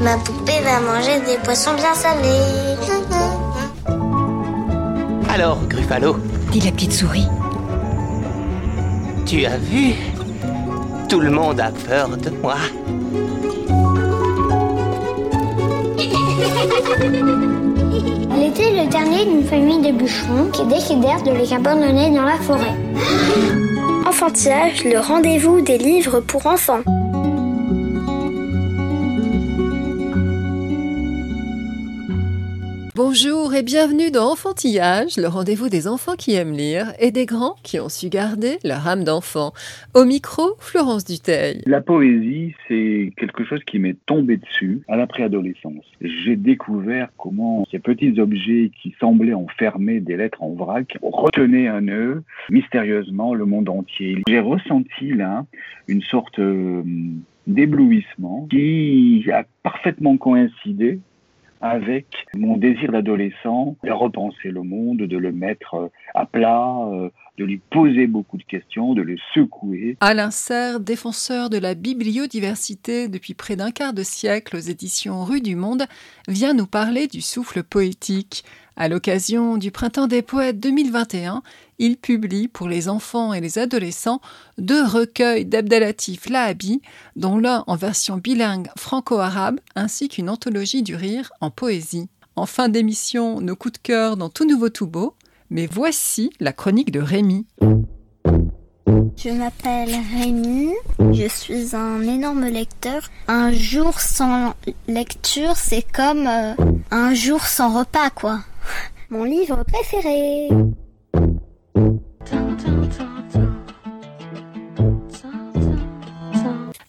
Ma poupée va manger des poissons bien salés. Alors, Gruffalo, dit la petite souris. tu as vu? Tout le monde a peur de moi. Elle était le dernier d'une famille de bûcherons qui décidèrent de les abandonner dans la forêt. Enfantillage, le rendez-vous des livres pour enfants. Bonjour et bienvenue dans Enfantillage, le rendez-vous des enfants qui aiment lire et des grands qui ont su garder leur âme d'enfant. Au micro, Florence Duteil. La poésie, c'est quelque chose qui m'est tombé dessus à la préadolescence. J'ai découvert comment ces petits objets qui semblaient enfermer des lettres en vrac retenaient un nœud mystérieusement le monde entier. J'ai ressenti là une sorte euh, d'éblouissement qui a parfaitement coïncidé avec mon désir d'adolescent de repenser le monde, de le mettre à plat, euh, de lui poser beaucoup de questions, de le secouer. Alain Serre, défenseur de la bibliodiversité depuis près d'un quart de siècle aux éditions Rue du Monde, vient nous parler du souffle poétique. À l'occasion du Printemps des Poètes 2021, il publie pour les enfants et les adolescents deux recueils d'Abdelatif Lahabi, dont l'un en version bilingue franco-arabe, ainsi qu'une anthologie du rire en poésie. En fin d'émission, nos coups de cœur dans Tout Nouveau Tout Beau, mais voici la chronique de Rémi. Je m'appelle Rémi, je suis un énorme lecteur. Un jour sans lecture, c'est comme euh, un jour sans repas, quoi. Mon livre préféré.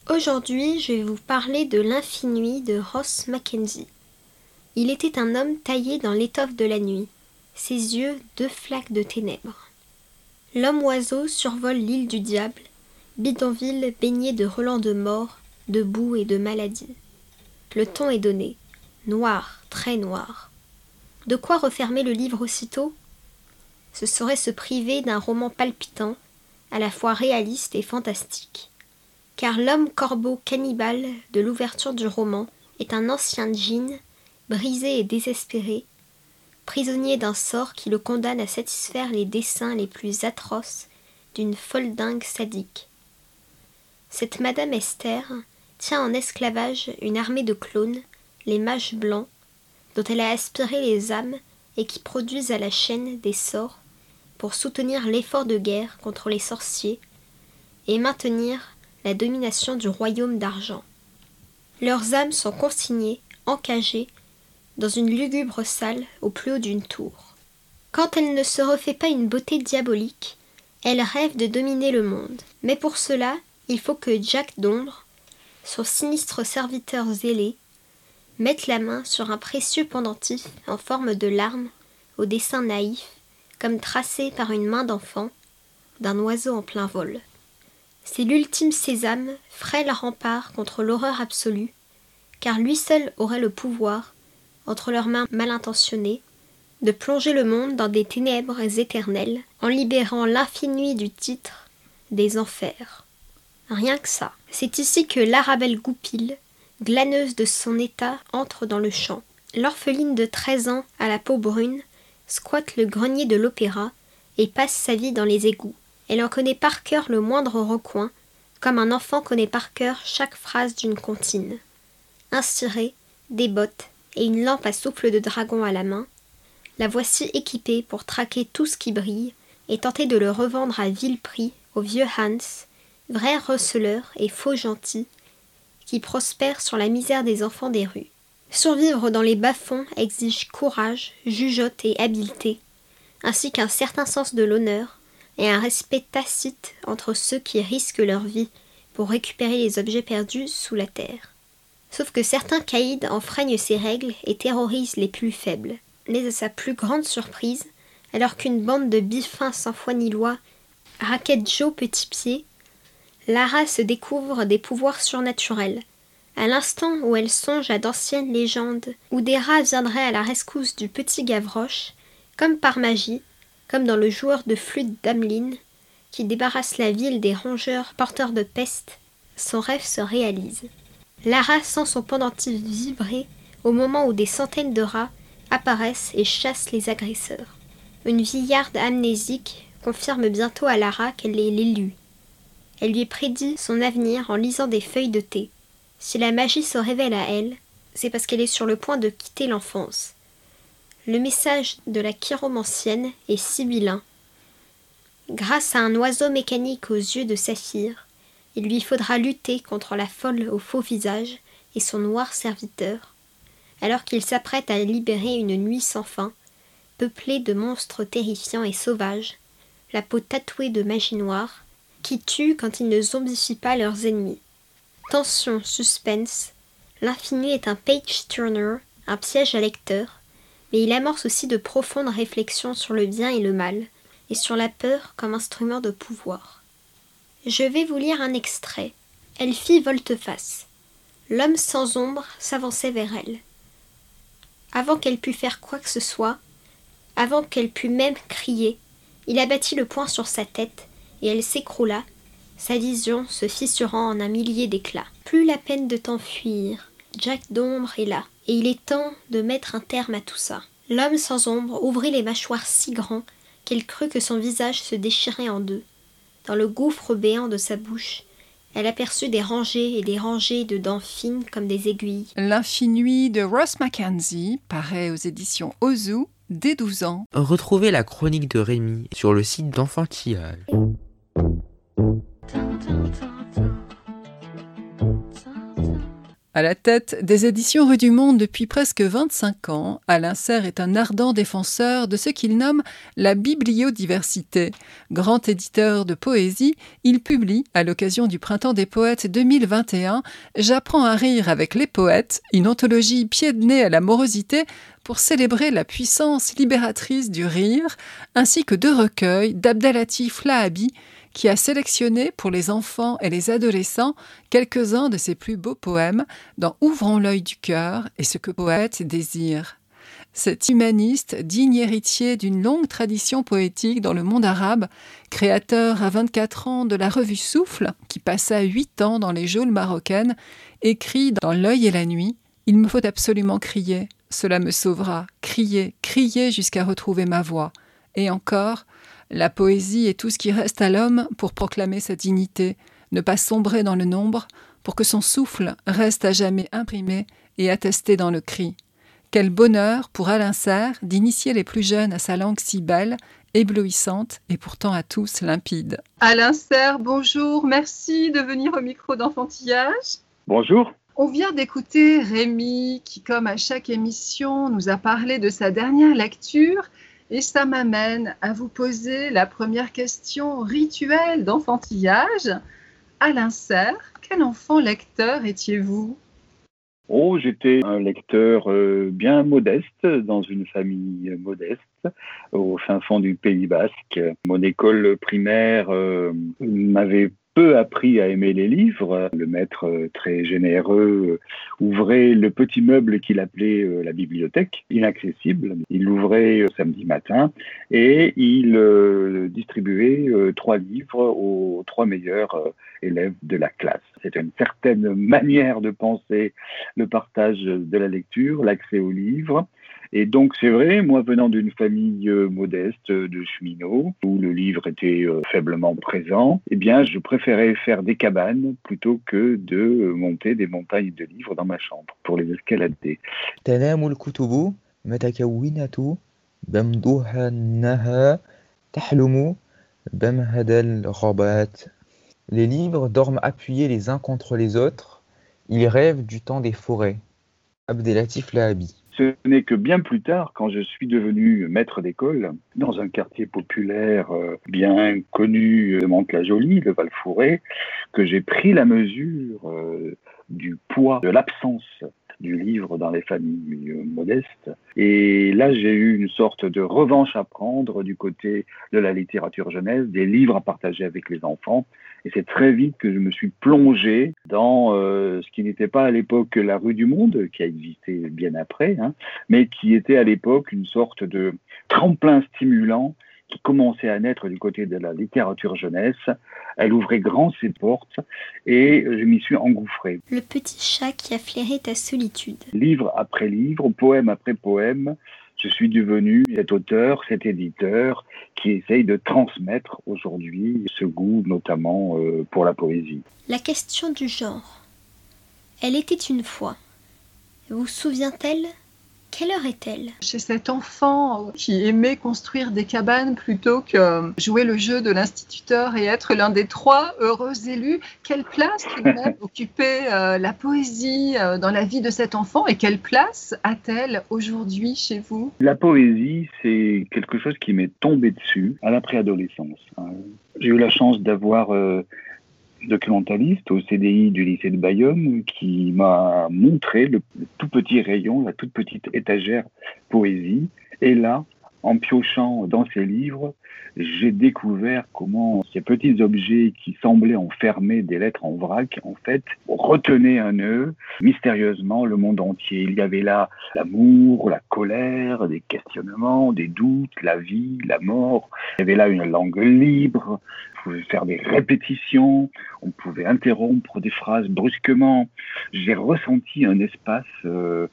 Aujourd'hui, je vais vous parler de l'infini de Ross Mackenzie. Il était un homme taillé dans l'étoffe de la nuit, ses yeux deux flaques de ténèbres. L'homme-oiseau survole l'île du diable, bidonville baigné de relents de mort, de boue et de maladie. Le ton est donné, noir, très noir. De quoi refermer le livre aussitôt? Ce serait se priver d'un roman palpitant, à la fois réaliste et fantastique. Car l'homme corbeau cannibale de l'ouverture du roman est un ancien djinn, brisé et désespéré, prisonnier d'un sort qui le condamne à satisfaire les desseins les plus atroces d'une folle dingue sadique. Cette Madame Esther tient en esclavage une armée de clones, les mages blancs, dont elle a aspiré les âmes et qui produisent à la chaîne des sorts pour soutenir l'effort de guerre contre les sorciers et maintenir la domination du royaume d'argent. Leurs âmes sont consignées, encagées, dans une lugubre salle au plus haut d'une tour. Quand elle ne se refait pas une beauté diabolique, elle rêve de dominer le monde. Mais pour cela, il faut que Jack d'ombre, son sinistre serviteur zélé, mette la main sur un précieux pendentif en forme de larme, au dessin naïf, comme tracé par une main d'enfant, d'un oiseau en plein vol. C'est l'ultime sésame, frêle rempart contre l'horreur absolue, car lui seul aurait le pouvoir, entre leurs mains mal intentionnées, de plonger le monde dans des ténèbres éternelles, en libérant l'infini du titre des enfers. Rien que ça. C'est ici que l'Arabelle Goupil, glaneuse de son état, entre dans le champ. L'orpheline de treize ans à la peau brune squatte le grenier de l'opéra et passe sa vie dans les égouts. Elle en connaît par cœur le moindre recoin, comme un enfant connaît par cœur chaque phrase d'une comptine. Des bottes et une lampe à souffle de dragon à la main, la voici équipée pour traquer tout ce qui brille et tenter de le revendre à vil prix au vieux Hans, vrai receleur et faux gentil, qui prospère sur la misère des enfants des rues. Survivre dans les bas-fonds exige courage, jugeote et habileté, ainsi qu'un certain sens de l'honneur et un respect tacite entre ceux qui risquent leur vie pour récupérer les objets perdus sous la terre. Sauf que certains caïds enfreignent ces règles et terrorisent les plus faibles. Mais à sa plus grande surprise, alors qu'une bande de biffins sans foi ni loi raquette Joe Petit Pied, Lara se découvre des pouvoirs surnaturels. À l'instant où elle songe à d'anciennes légendes où des rats viendraient à la rescousse du petit Gavroche, comme par magie, comme dans le joueur de flûte d'Ameline, qui débarrasse la ville des rongeurs porteurs de peste, son rêve se réalise. Lara sent son pendentif vibrer au moment où des centaines de rats apparaissent et chassent les agresseurs. Une vieillarde amnésique confirme bientôt à Lara qu'elle est l'élu. Elle lui prédit son avenir en lisant des feuilles de thé. Si la magie se révèle à elle, c'est parce qu'elle est sur le point de quitter l'enfance. Le message de la chiromancienne est sibyllin. Grâce à un oiseau mécanique aux yeux de saphir, il lui faudra lutter contre la folle au faux visage et son noir serviteur, alors qu'il s'apprête à libérer une nuit sans fin, peuplée de monstres terrifiants et sauvages, la peau tatouée de magie noire, qui tuent quand ils ne zombifient pas leurs ennemis. Tension, suspense, l'infini est un page turner, un piège à lecteur, mais il amorce aussi de profondes réflexions sur le bien et le mal, et sur la peur comme instrument de pouvoir. Je vais vous lire un extrait. Elle fit volte-face. L'homme sans ombre s'avançait vers elle. Avant qu'elle pût faire quoi que ce soit, avant qu'elle pût même crier, il abattit le poing sur sa tête, et elle s'écroula, sa vision se fissurant en un millier d'éclats. Plus la peine de t'enfuir, Jack d'ombre est là, et il est temps de mettre un terme à tout ça. L'homme sans ombre ouvrit les mâchoires si grands qu'elle crut que son visage se déchirait en deux. Dans le gouffre béant de sa bouche, elle aperçut des rangées et des rangées de dents fines comme des aiguilles. L'infini de Ross Mackenzie paraît aux éditions Ozu dès 12 ans. Retrouvez la chronique de Rémi sur le site d'enfantillage. À la tête des éditions Rue du Monde depuis presque 25 ans, Alain Serre est un ardent défenseur de ce qu'il nomme la bibliodiversité. Grand éditeur de poésie, il publie, à l'occasion du Printemps des Poètes 2021, J'apprends à rire avec les poètes, une anthologie pied de nez à la morosité pour célébrer la puissance libératrice du rire, ainsi que deux recueils d'Abdelatif Lahabi, qui a sélectionné pour les enfants et les adolescents quelques-uns de ses plus beaux poèmes dans Ouvrons l'œil du cœur et ce que poète désire. Cet humaniste, digne héritier d'une longue tradition poétique dans le monde arabe, créateur à 24 ans de la revue Souffle, qui passa 8 ans dans les geôles marocaines, écrit dans L'œil et la nuit Il me faut absolument crier, cela me sauvera, crier, crier jusqu'à retrouver ma voix. Et encore, la poésie est tout ce qui reste à l'homme pour proclamer sa dignité, ne pas sombrer dans le nombre, pour que son souffle reste à jamais imprimé et attesté dans le cri. Quel bonheur pour Alain Serre d'initier les plus jeunes à sa langue si belle, éblouissante et pourtant à tous limpide. Alain Serre, bonjour, merci de venir au micro d'enfantillage. Bonjour. On vient d'écouter Rémi qui, comme à chaque émission, nous a parlé de sa dernière lecture et ça m'amène à vous poser la première question rituelle d'enfantillage. Alain Serre, quel enfant lecteur étiez-vous? Oh, j'étais un lecteur euh, bien modeste, dans une famille modeste, au fin fond du Pays Basque. Mon école primaire euh, m'avait peu appris à aimer les livres. Le maître euh, très généreux euh, ouvrait le petit meuble qu'il appelait euh, la bibliothèque, inaccessible. Il l'ouvrait samedi matin et il distribuait trois livres aux trois meilleurs élèves de la classe. C'était une certaine manière de penser le partage de la lecture, l'accès aux livres. Et donc, c'est vrai, moi venant d'une famille euh, modeste de cheminots, où le livre était euh, faiblement présent, eh bien, je préférais faire des cabanes plutôt que de euh, monter des montagnes de livres dans ma chambre pour les escalader. Les livres dorment appuyés les uns contre les autres. Ils rêvent du temps des forêts. Abdelatif Lahabi. Ce n'est que bien plus tard, quand je suis devenu maître d'école, dans un quartier populaire euh, bien connu de Mantes-la-Jolie, le Val-Fouré, que j'ai pris la mesure euh, du poids de l'absence du livre dans les familles euh, modestes. Et là, j'ai eu une sorte de revanche à prendre du côté de la littérature jeunesse, des livres à partager avec les enfants. Et c'est très vite que je me suis plongé dans euh, ce qui n'était pas à l'époque la rue du Monde, qui a existé bien après, hein, mais qui était à l'époque une sorte de tremplin stimulant qui commençait à naître du côté de la littérature jeunesse. Elle ouvrait grand ses portes et je m'y suis engouffré. Le petit chat qui a flairé ta solitude. Livre après livre, poème après poème, je suis devenu cet auteur, cet éditeur qui essaye de transmettre aujourd'hui ce goût notamment euh, pour la poésie. La question du genre. Elle était une fois. Vous souvient-elle? Quelle heure est-elle? Chez cet enfant qui aimait construire des cabanes plutôt que jouer le jeu de l'instituteur et être l'un des trois heureux élus, quelle place occupait euh, la poésie euh, dans la vie de cet enfant et quelle place a-t-elle aujourd'hui chez vous? La poésie, c'est quelque chose qui m'est tombé dessus à la préadolescence. Hein. J'ai eu la chance d'avoir euh, documentaliste au CDI du lycée de Bayonne qui m'a montré le, tout petit rayon, la toute petite étagère poésie. Et là, en piochant dans ces livres, j'ai découvert comment ces petits objets qui semblaient enfermer des lettres en vrac, en fait, retenaient un nœud mystérieusement le monde entier. Il y avait là l'amour, la colère, des questionnements, des doutes, la vie, la mort. Il y avait là une langue libre. On pouvait faire des répétitions. On pouvait interrompre des phrases brusquement. J'ai ressenti un espace euh,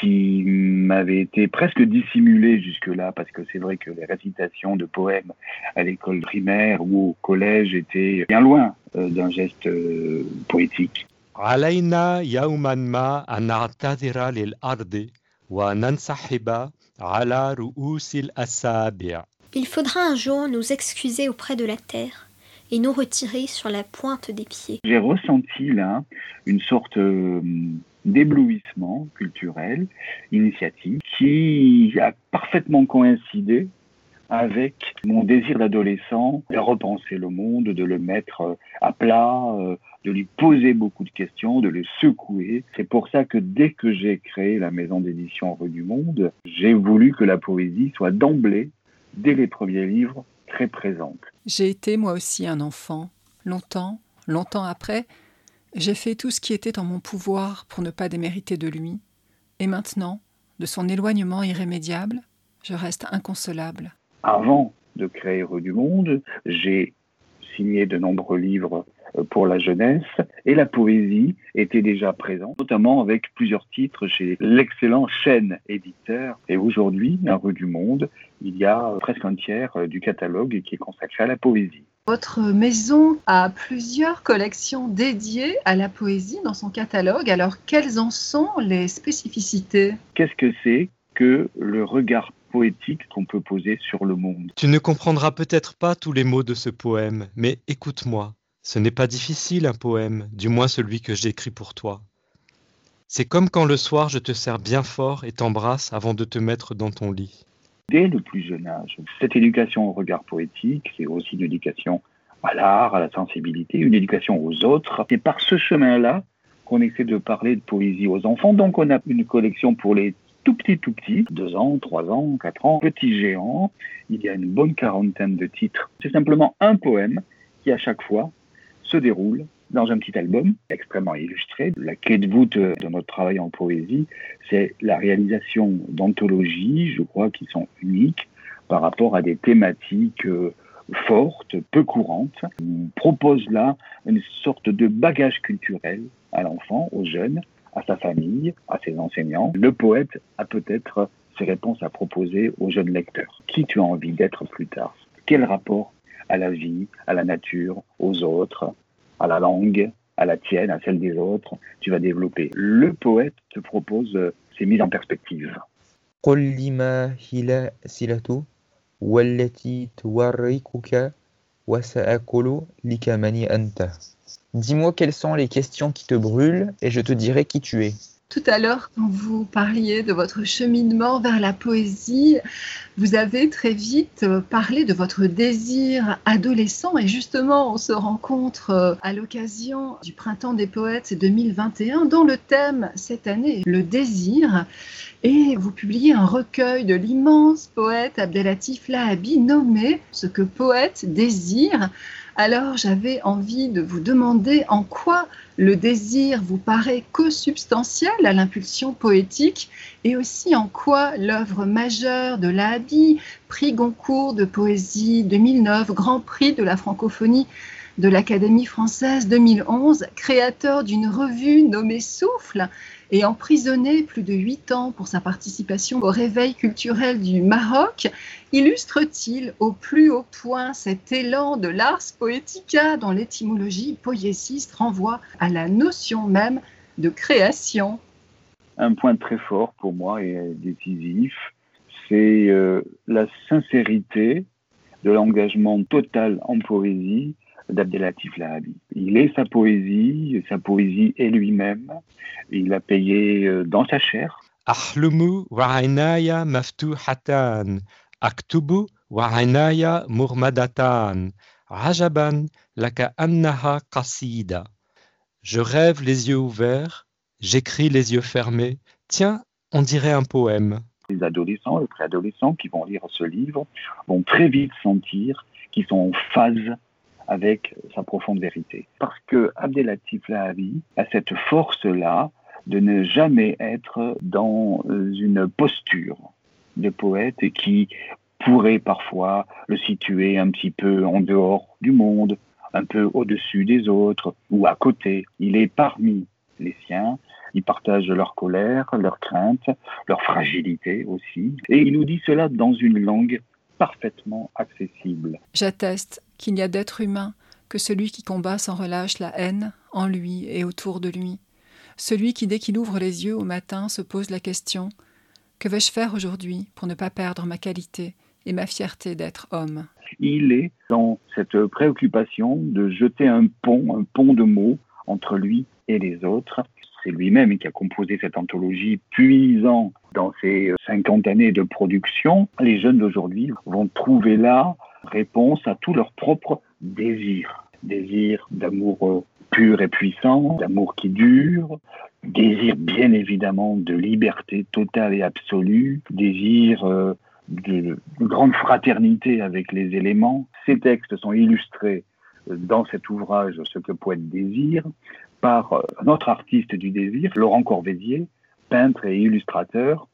qui m'avait été presque dissimulé jusque-là, parce que c'est vrai que les récitations de poèmes à l'école primaire ou au collège étaient bien loin euh, d'un geste euh, poétique. Il faudra un jour nous excuser auprès de la terre et nous retirer sur la pointe des pieds. J'ai ressenti là une sorte euh, d'éblouissement culturel, initiative, qui a parfaitement coïncidé avec mon désir d'adolescent de repenser le monde, de le mettre à plat, euh, de lui poser beaucoup de questions, de le secouer. C'est pour ça que dès que j'ai créé la maison d'édition Rue du Monde, j'ai voulu que la poésie soit d'emblée, dès les premiers livres, très présente. J'ai été moi aussi un enfant, longtemps, longtemps après, j'ai fait tout ce qui était en mon pouvoir pour ne pas démériter de lui, et maintenant, de son éloignement irrémédiable, je reste inconsolable. Avant de créer Rue du Monde, j'ai signé de nombreux livres euh, pour la jeunesse et la poésie était déjà présente, notamment avec plusieurs titres chez l'excellent chaîne éditeur. Et aujourd'hui, à Rue du Monde, il y a presque un tiers euh, du catalogue qui est consacré à la poésie. Votre maison a plusieurs collections dédiées à la poésie dans son catalogue. Alors, quelles en sont les spécificités? Qu'est-ce que c'est que le regard poétique qu'on peut poser sur le monde? Tu ne comprendras peut-être pas tous les mots de ce poème, mais écoute-moi. Ce n'est pas difficile un poème, du moins celui que j'écris pour toi. C'est comme quand le soir je te sers bien fort et t'embrasse avant de te mettre dans ton lit dès le plus jeune âge. Cette éducation au regard poétique, c'est aussi une éducation à l'art, à la sensibilité, une éducation aux autres. C'est par ce chemin-là qu'on essaie de parler de poésie aux enfants. Donc on a une collection pour les tout petits, tout petits, deux ans, trois ans, quatre ans, petits géants. Il y a une bonne quarantaine de titres. C'est simplement un poème qui à chaque fois se déroule dans un petit album extrêmement illustré. La clé de voûte de notre travail en poésie, c'est la réalisation d'anthologies, je crois, qui sont uniques par rapport à des thématiques euh, fortes, peu courantes. On propose là une sorte de bagage culturel à l'enfant, aux jeunes, à sa famille, à ses enseignants. Le poète a peut-être ses réponses à proposer aux jeunes lecteurs. Qui tu as envie d'être plus tard? Quel rapport à la vie, à la nature, aux autres, à la langue, à la tienne, à celle des autres, tu vas développer. Le poète te propose euh, ces mises en perspective. Dis-moi quelles sont les questions qui te brûlent et je te dirai qui tu es. Tout à l'heure, quand vous parliez de votre cheminement vers la poésie, vous avez très vite euh, parlé de votre désir adolescent. Et justement on se rencontre euh, à l'occasion du Printemps des Poètes 2021 dont le thème cette année le désir. Et vous publiez un recueil de l'immense poète Abdelatif Lahabi nommé Ce que poète désire Alors j'avais envie de vous demander en quoi le désir vous paraît co-substantiel à l'impulsion poétique et aussi en quoi l'œuvre majeure de Lahabi, prix Goncourt de poésie 2009, Grand Prix de la francophonie de l'Académie française 2011, créateur d'une revue nommée Souffle, et emprisonné plus de huit ans pour sa participation au réveil culturel du Maroc, illustre-t-il au plus haut point cet élan de l'ars poetica dont l'étymologie poésiste renvoie à la notion même de création? Un point très fort pour moi et décisif, c'est euh, la sincérité de l'engagement total en poésie d'Abdelatif Lahabi. Il est sa poésie, sa poésie est lui-même. Il a payé euh, dans sa chair. Wa maftuhatan, aktubu wa murmadatan, rajaban laka annaha qasida. Je rêve les yeux ouverts, j'écris les yeux fermés. Tiens, on dirait un poème. Les adolescents, les préadolescents qui vont lire ce livre vont très vite sentir qu'ils sont en phase avec sa profonde vérité. Parce que Abdelatif Lahavi a cette force-là de ne jamais être dans une posture de poète qui pourrait parfois le situer un petit peu en dehors du monde, un peu au-dessus des autres ou à côté. Il est parmi les siens, il partage leur colère, leur crainte, leur fragilité aussi, et il nous dit cela dans une langue parfaitement accessible. J'atteste qu'il n'y a d'être humain que celui qui combat sans relâche la haine en lui et autour de lui, celui qui dès qu'il ouvre les yeux au matin se pose la question Que vais-je faire aujourd'hui pour ne pas perdre ma qualité et ma fierté d'être homme? Il est dans cette préoccupation de jeter un pont, un pont de mots entre lui et les autres. C'est lui-même qui a composé cette anthologie, puisant dans ses 50 années de production. Les jeunes d'aujourd'hui vont trouver là réponse à tous leurs propres désirs. Désir d'amour pur et puissant, d'amour qui dure, désir bien évidemment de liberté totale et absolue, désir euh, de, grande fraternité avec les éléments. Ces textes sont illustrés euh, dans cet ouvrage Ce que poète désire par euh, notre artiste du désir, Laurent Corvézier, peintre et illustrateur,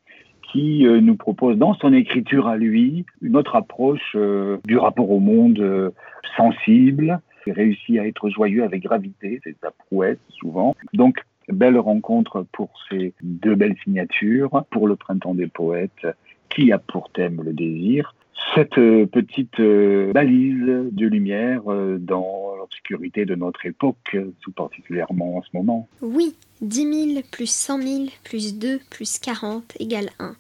qui euh, nous propose dans son écriture à lui une autre approche euh, du rapport au monde euh, sensible. Il réussit à être joyeux avec gravité, c'est sa prouesse souvent. Donc, belle rencontre pour ces deux belles signatures, pour le printemps des poètes, qui a pour thème le désir. Cette petite balise de lumière dans l'obscurité de notre époque, tout particulièrement en ce moment. Oui, 10 000 plus 100 000 plus 2 plus 40 égale 1.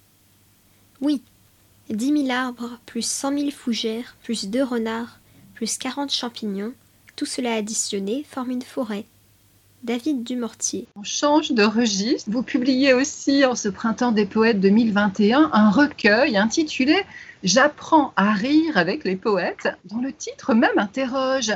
Oui, 10 000 arbres plus 100 000 fougères plus 2 renards plus 40 champignons, tout cela additionné forme une forêt. David Dumortier. On change de registre. Vous publiez aussi en ce printemps des poètes 2021 un recueil intitulé J'apprends à rire avec les poètes, dont le titre même interroge.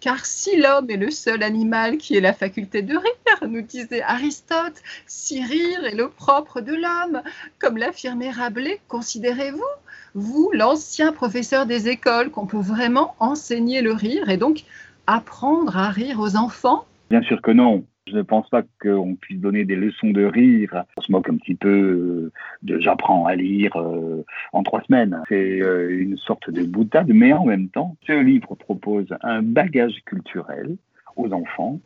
Car si l'homme est le seul animal qui ait la faculté de rire, nous disait Aristote, si rire est le propre de l'homme, comme l'affirmait Rabelais, considérez-vous, vous, l'ancien professeur des écoles, qu'on peut vraiment enseigner le rire et donc apprendre à rire aux enfants? Bien sûr que non. Je ne pense pas qu'on puisse donner des leçons de rire. On se moque un petit peu euh, de j'apprends à lire euh, en trois semaines. C'est euh, une sorte de boutade, mais en même temps, ce livre propose un bagage culturel aux enfants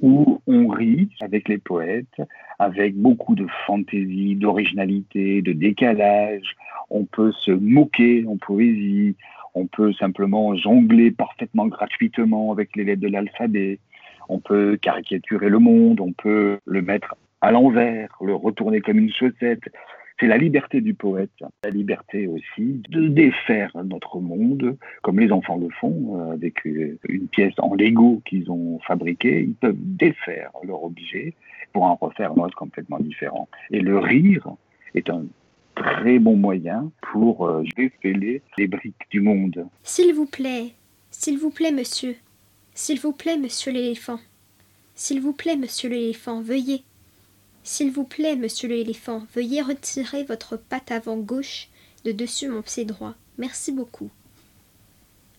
où on rit avec les poètes, avec beaucoup de fantaisie, d'originalité, de décalage. On peut se moquer en poésie, on peut simplement jongler parfaitement gratuitement avec les lettres de l'alphabet on peut caricaturer le monde, on peut le mettre à l'envers, le retourner comme une chaussette. C'est la liberté du poète, la liberté aussi de défaire notre monde, comme les enfants le font, euh, avec une pièce en Lego qu'ils ont fabriquée. Ils peuvent défaire leur objet pour en refaire un autre complètement différent. Et le rire est un très bon moyen pour euh, défailer les briques du monde. S'il vous plaît, s'il vous plaît, monsieur, s'il vous plaît, monsieur l'éléphant. S'il vous plaît, monsieur l'éléphant, veuillez. S'il vous plaît, monsieur l'éléphant, veuillez retirer votre patte avant gauche de dessus mon pied droit. Merci beaucoup.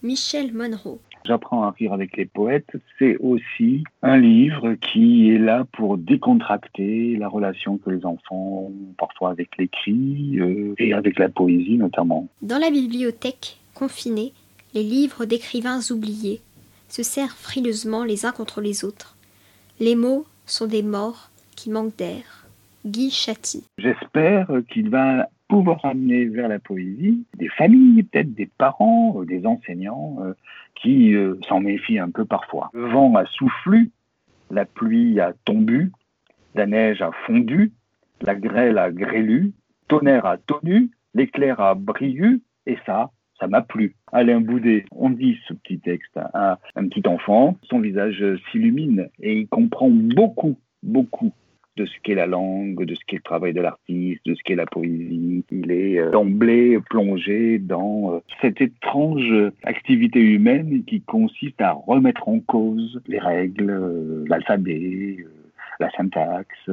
Michel Monroe. J'apprends à rire avec les poètes, c'est aussi un livre qui est là pour décontracter la relation que les enfants ont parfois avec l'écrit euh, et avec la poésie notamment. Dans la bibliothèque, confinée, les livres d'écrivains oubliés se serrent frileusement les uns contre les autres. Les mots sont des morts qui manquent d'air. Guy Chatti. J'espère qu'il va pouvoir amener vers la poésie des familles, peut-être des parents, euh, des enseignants euh, qui euh, s'en méfient un peu parfois. Le vent a soufflu, la pluie a tombu, la neige a fondu, la grêle a grêlu, tonnerre a tonu, l'éclair a brillu, et ça, ça m'a plu. Alain Boudet, on dit ce petit texte à un petit enfant, son visage s'illumine et il comprend beaucoup, beaucoup de ce qu'est la langue, de ce qu'est le travail de l'artiste, de ce qu'est la poésie. Il est euh, d'emblée plongé dans euh, cette étrange activité humaine qui consiste à remettre en cause les règles, euh, l'alphabet, la syntaxe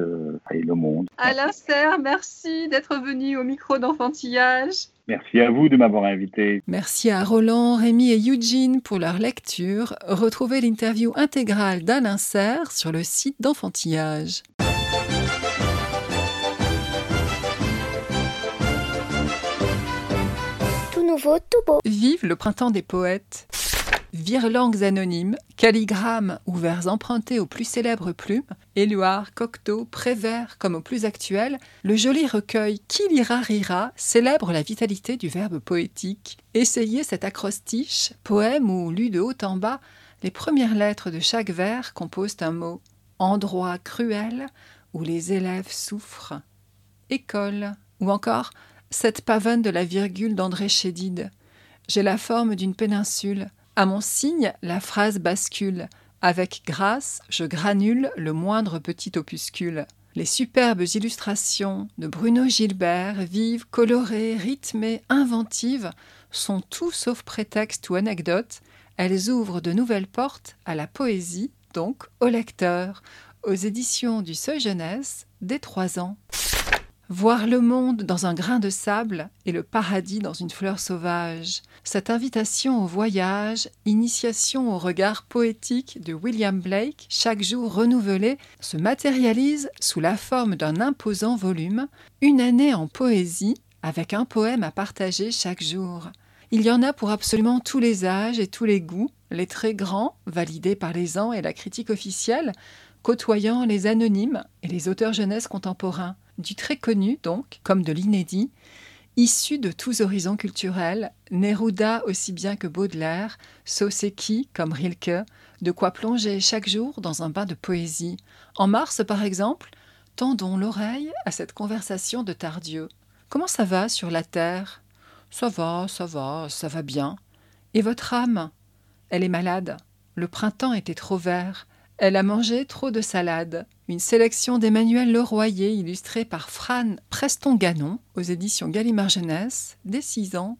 et le monde. Alain Serre, merci d'être venu au micro d'enfantillage. Merci à vous de m'avoir invité. Merci à Roland, Rémi et Eugene pour leur lecture. Retrouvez l'interview intégrale d'Alain Serre sur le site d'enfantillage. nouveau, tout beau. Vive le printemps des poètes. Virelangues anonymes, calligrammes ou vers empruntés aux plus célèbres plumes, Éluard, Cocteau, Prévert comme aux plus actuels, le joli recueil Qui lira rira célèbre la vitalité du verbe poétique. Essayez cet acrostiche, poème où, lu de haut en bas, les premières lettres de chaque vers composent un mot. Endroit cruel où les élèves souffrent. École. Ou encore cette pavane de la virgule d'André Chédid. J'ai la forme d'une péninsule. À mon signe, la phrase bascule. Avec grâce, je granule le moindre petit opuscule. Les superbes illustrations de Bruno Gilbert, vives, colorées, rythmées, inventives, sont tout sauf prétexte ou anecdote. Elles ouvrent de nouvelles portes à la poésie, donc au lecteur, aux éditions du Seuil Jeunesse dès trois ans. Voir le monde dans un grain de sable et le paradis dans une fleur sauvage. Cette invitation au voyage, initiation au regard poétique de William Blake, chaque jour renouvelé, se matérialise sous la forme d'un imposant volume, une année en poésie, avec un poème à partager chaque jour. Il y en a pour absolument tous les âges et tous les goûts, les très grands, validés par les ans et la critique officielle, côtoyant les anonymes et les auteurs jeunesse contemporains du très connu donc, comme de l'inédit, issu de tous horizons culturels, Neruda aussi bien que Baudelaire, Soseki comme Rilke, de quoi plonger chaque jour dans un bain de poésie. En mars, par exemple, tendons l'oreille à cette conversation de Tardieu. Comment ça va sur la terre? Ça va, ça va, ça va bien. Et votre âme? Elle est malade. Le printemps était trop vert. Elle a mangé trop de salade. Une sélection d'Emmanuel Leroyer illustrée par Fran Preston-Ganon aux éditions Gallimard Jeunesse, dès 6 ans.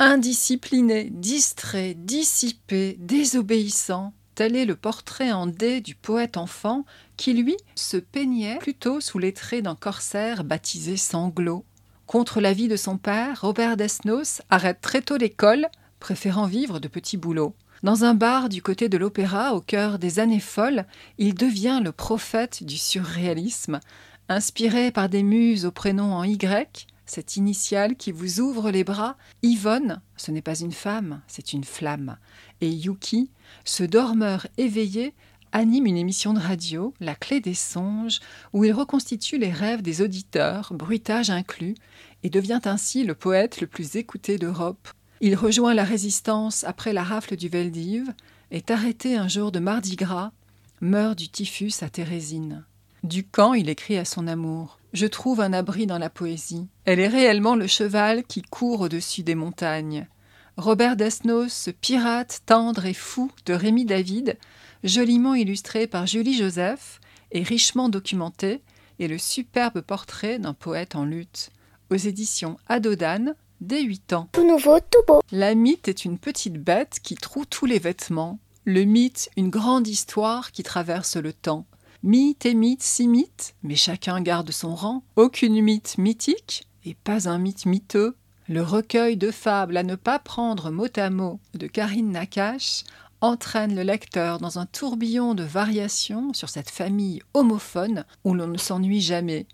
Indiscipliné, distrait, dissipé, désobéissant, tel est le portrait en dé du poète enfant qui, lui, se peignait plutôt sous les traits d'un corsaire baptisé Sanglot. Contre l'avis de son père, Robert Desnos arrête très tôt l'école, préférant vivre de petits boulots. Dans un bar du côté de l'opéra, au cœur des années folles, il devient le prophète du surréalisme, inspiré par des muses au prénom en Y, cette initiale qui vous ouvre les bras. Yvonne, ce n'est pas une femme, c'est une flamme. Et Yuki, ce dormeur éveillé, anime une émission de radio, La clé des songes, où il reconstitue les rêves des auditeurs, bruitage inclus, et devient ainsi le poète le plus écouté d'Europe. Il rejoint la résistance après la rafle du Veldiv, est arrêté un jour de Mardi Gras, meurt du typhus à Thérésine. Du camp, il écrit à son amour Je trouve un abri dans la poésie. Elle est réellement le cheval qui court au-dessus des montagnes. Robert Desnos, pirate tendre et fou de Rémi David, joliment illustré par Julie Joseph et richement documenté, est le superbe portrait d'un poète en lutte. Aux éditions Adodan, dès 8 ans. Tout nouveau, tout beau. La mythe est une petite bête qui troue tous les vêtements. Le mythe, une grande histoire qui traverse le temps. Mythe et mythe, six mythes, mais chacun garde son rang. Aucune mythe mythique, et pas un mythe miteux. Le recueil de fables à ne pas prendre mot à mot de Karine Nakache entraîne le lecteur dans un tourbillon de variations sur cette famille homophone où l'on ne s'ennuie jamais.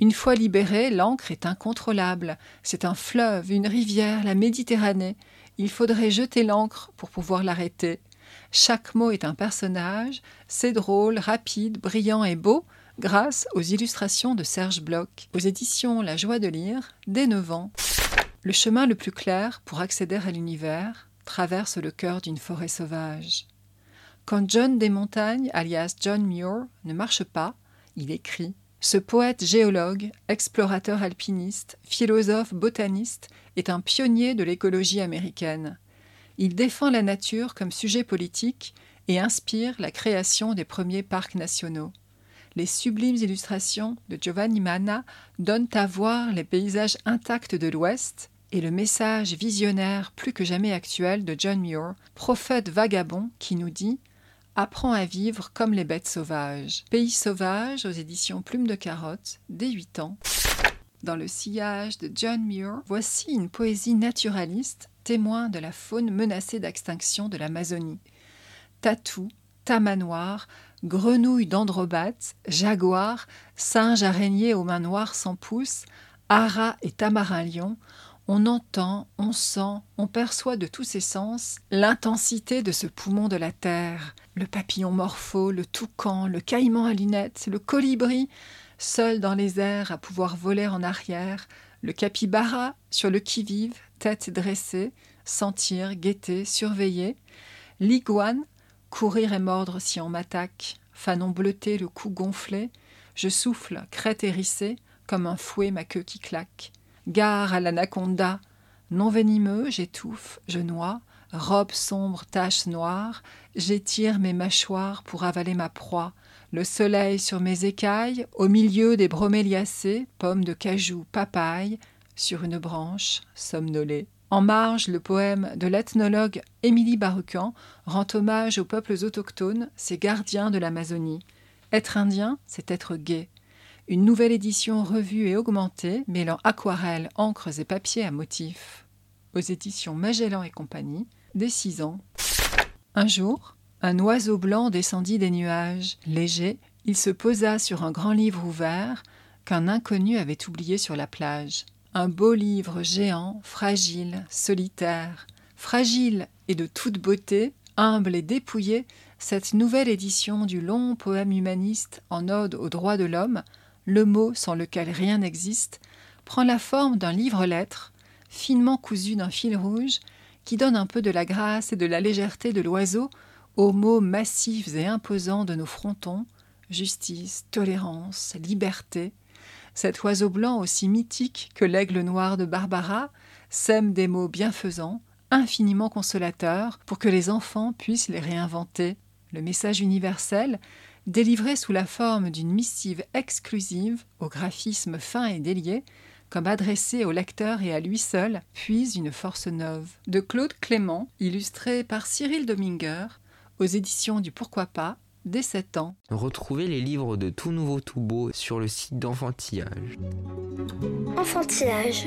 Une fois libérée, l'encre est incontrôlable. C'est un fleuve, une rivière, la Méditerranée. Il faudrait jeter l'encre pour pouvoir l'arrêter. Chaque mot est un personnage, c'est drôle, rapide, brillant et beau, grâce aux illustrations de Serge Bloch, aux éditions La Joie de lire, dès 9 ans. Le chemin le plus clair pour accéder à l'univers traverse le cœur d'une forêt sauvage. Quand John des Montagnes, alias John Muir, ne marche pas, il écrit Ce poète géologue, explorateur alpiniste, philosophe botaniste est un pionnier de l'écologie américaine. Il défend la nature comme sujet politique et inspire la création des premiers parcs nationaux. Les sublimes illustrations de Giovanni Manna donnent à voir les paysages intacts de l'Ouest et le message visionnaire plus que jamais actuel de John Muir, prophète vagabond qui nous dit Apprends à vivre comme les bêtes sauvages. Pays sauvage aux éditions Plume de Carotte, dès 8 ans. Dans le sillage de John Muir, voici une poésie naturaliste témoin de la faune menacée d'extinction de l'Amazonie. Tatou, tamanoir, grenouilles d'androbates, jaguars, singes araignées aux mains noires sans pouces, haras et tamarin-lion, on entend, on sent, on perçoit de tous ses sens l'intensité de ce poumon de la terre, le papillon morpho, le toucan, le caïman à lunettes, le colibri, seul dans les airs à pouvoir voler en arrière, le capybara sur le qui-vive, tête dressée, sentir, guetter, surveiller, l'iguane, courir et mordre si on m'attaque, fanon bleuté, le cou gonflé, je souffle, crête hérissée, comme un fouet ma queue qui claque. Gare à l'anaconda, non venimeux, j'étouffe, je noie, robe sombre, tache noire, j'étire mes mâchoires pour avaler ma proie, le soleil sur mes écailles, au milieu des broméliacées, pommes de cajou, papaye, sur une branche, somnolée. En marge, le poème de l'ethnologue Émilie Barucan rend hommage aux peuples autochtones, ces gardiens de l'Amazonie. Être indien, c'est être gay. Une nouvelle édition revue et augmentée, mêlant aquarelles, encres et papiers à motifs. Aux éditions Magellan et compagnie, dès six ans. Un jour, un oiseau blanc descendit des nuages. Léger, il se posa sur un grand livre ouvert qu'un inconnu avait oublié sur la plage. Un beau livre géant, fragile, solitaire. Fragile et de toute beauté, humble et dépouillé, cette nouvelle édition du long poème humaniste en ode aux droits de l'homme, le mot sans lequel rien n'existe, prend la forme d'un livre-lettre, finement cousu d'un fil rouge, qui donne un peu de la grâce et de la légèreté de l'oiseau aux mots massifs et imposants de nos frontons, justice, tolérance, liberté, cet oiseau blanc aussi mythique que l'aigle noir de Barbara sème des mots bienfaisants, infiniment consolateurs, pour que les enfants puissent les réinventer. Le message universel, délivré sous la forme d'une missive exclusive, au graphisme fin et délié, comme adressé au lecteur et à lui seul, puise une force neuve. De Claude Clément, illustré par Cyril Dominger, aux éditions du Pourquoi pas, dès 7 ans. Retrouvez les livres de Tout Nouveau Tout Beau sur le site d'Enfantillage. Enfantillage.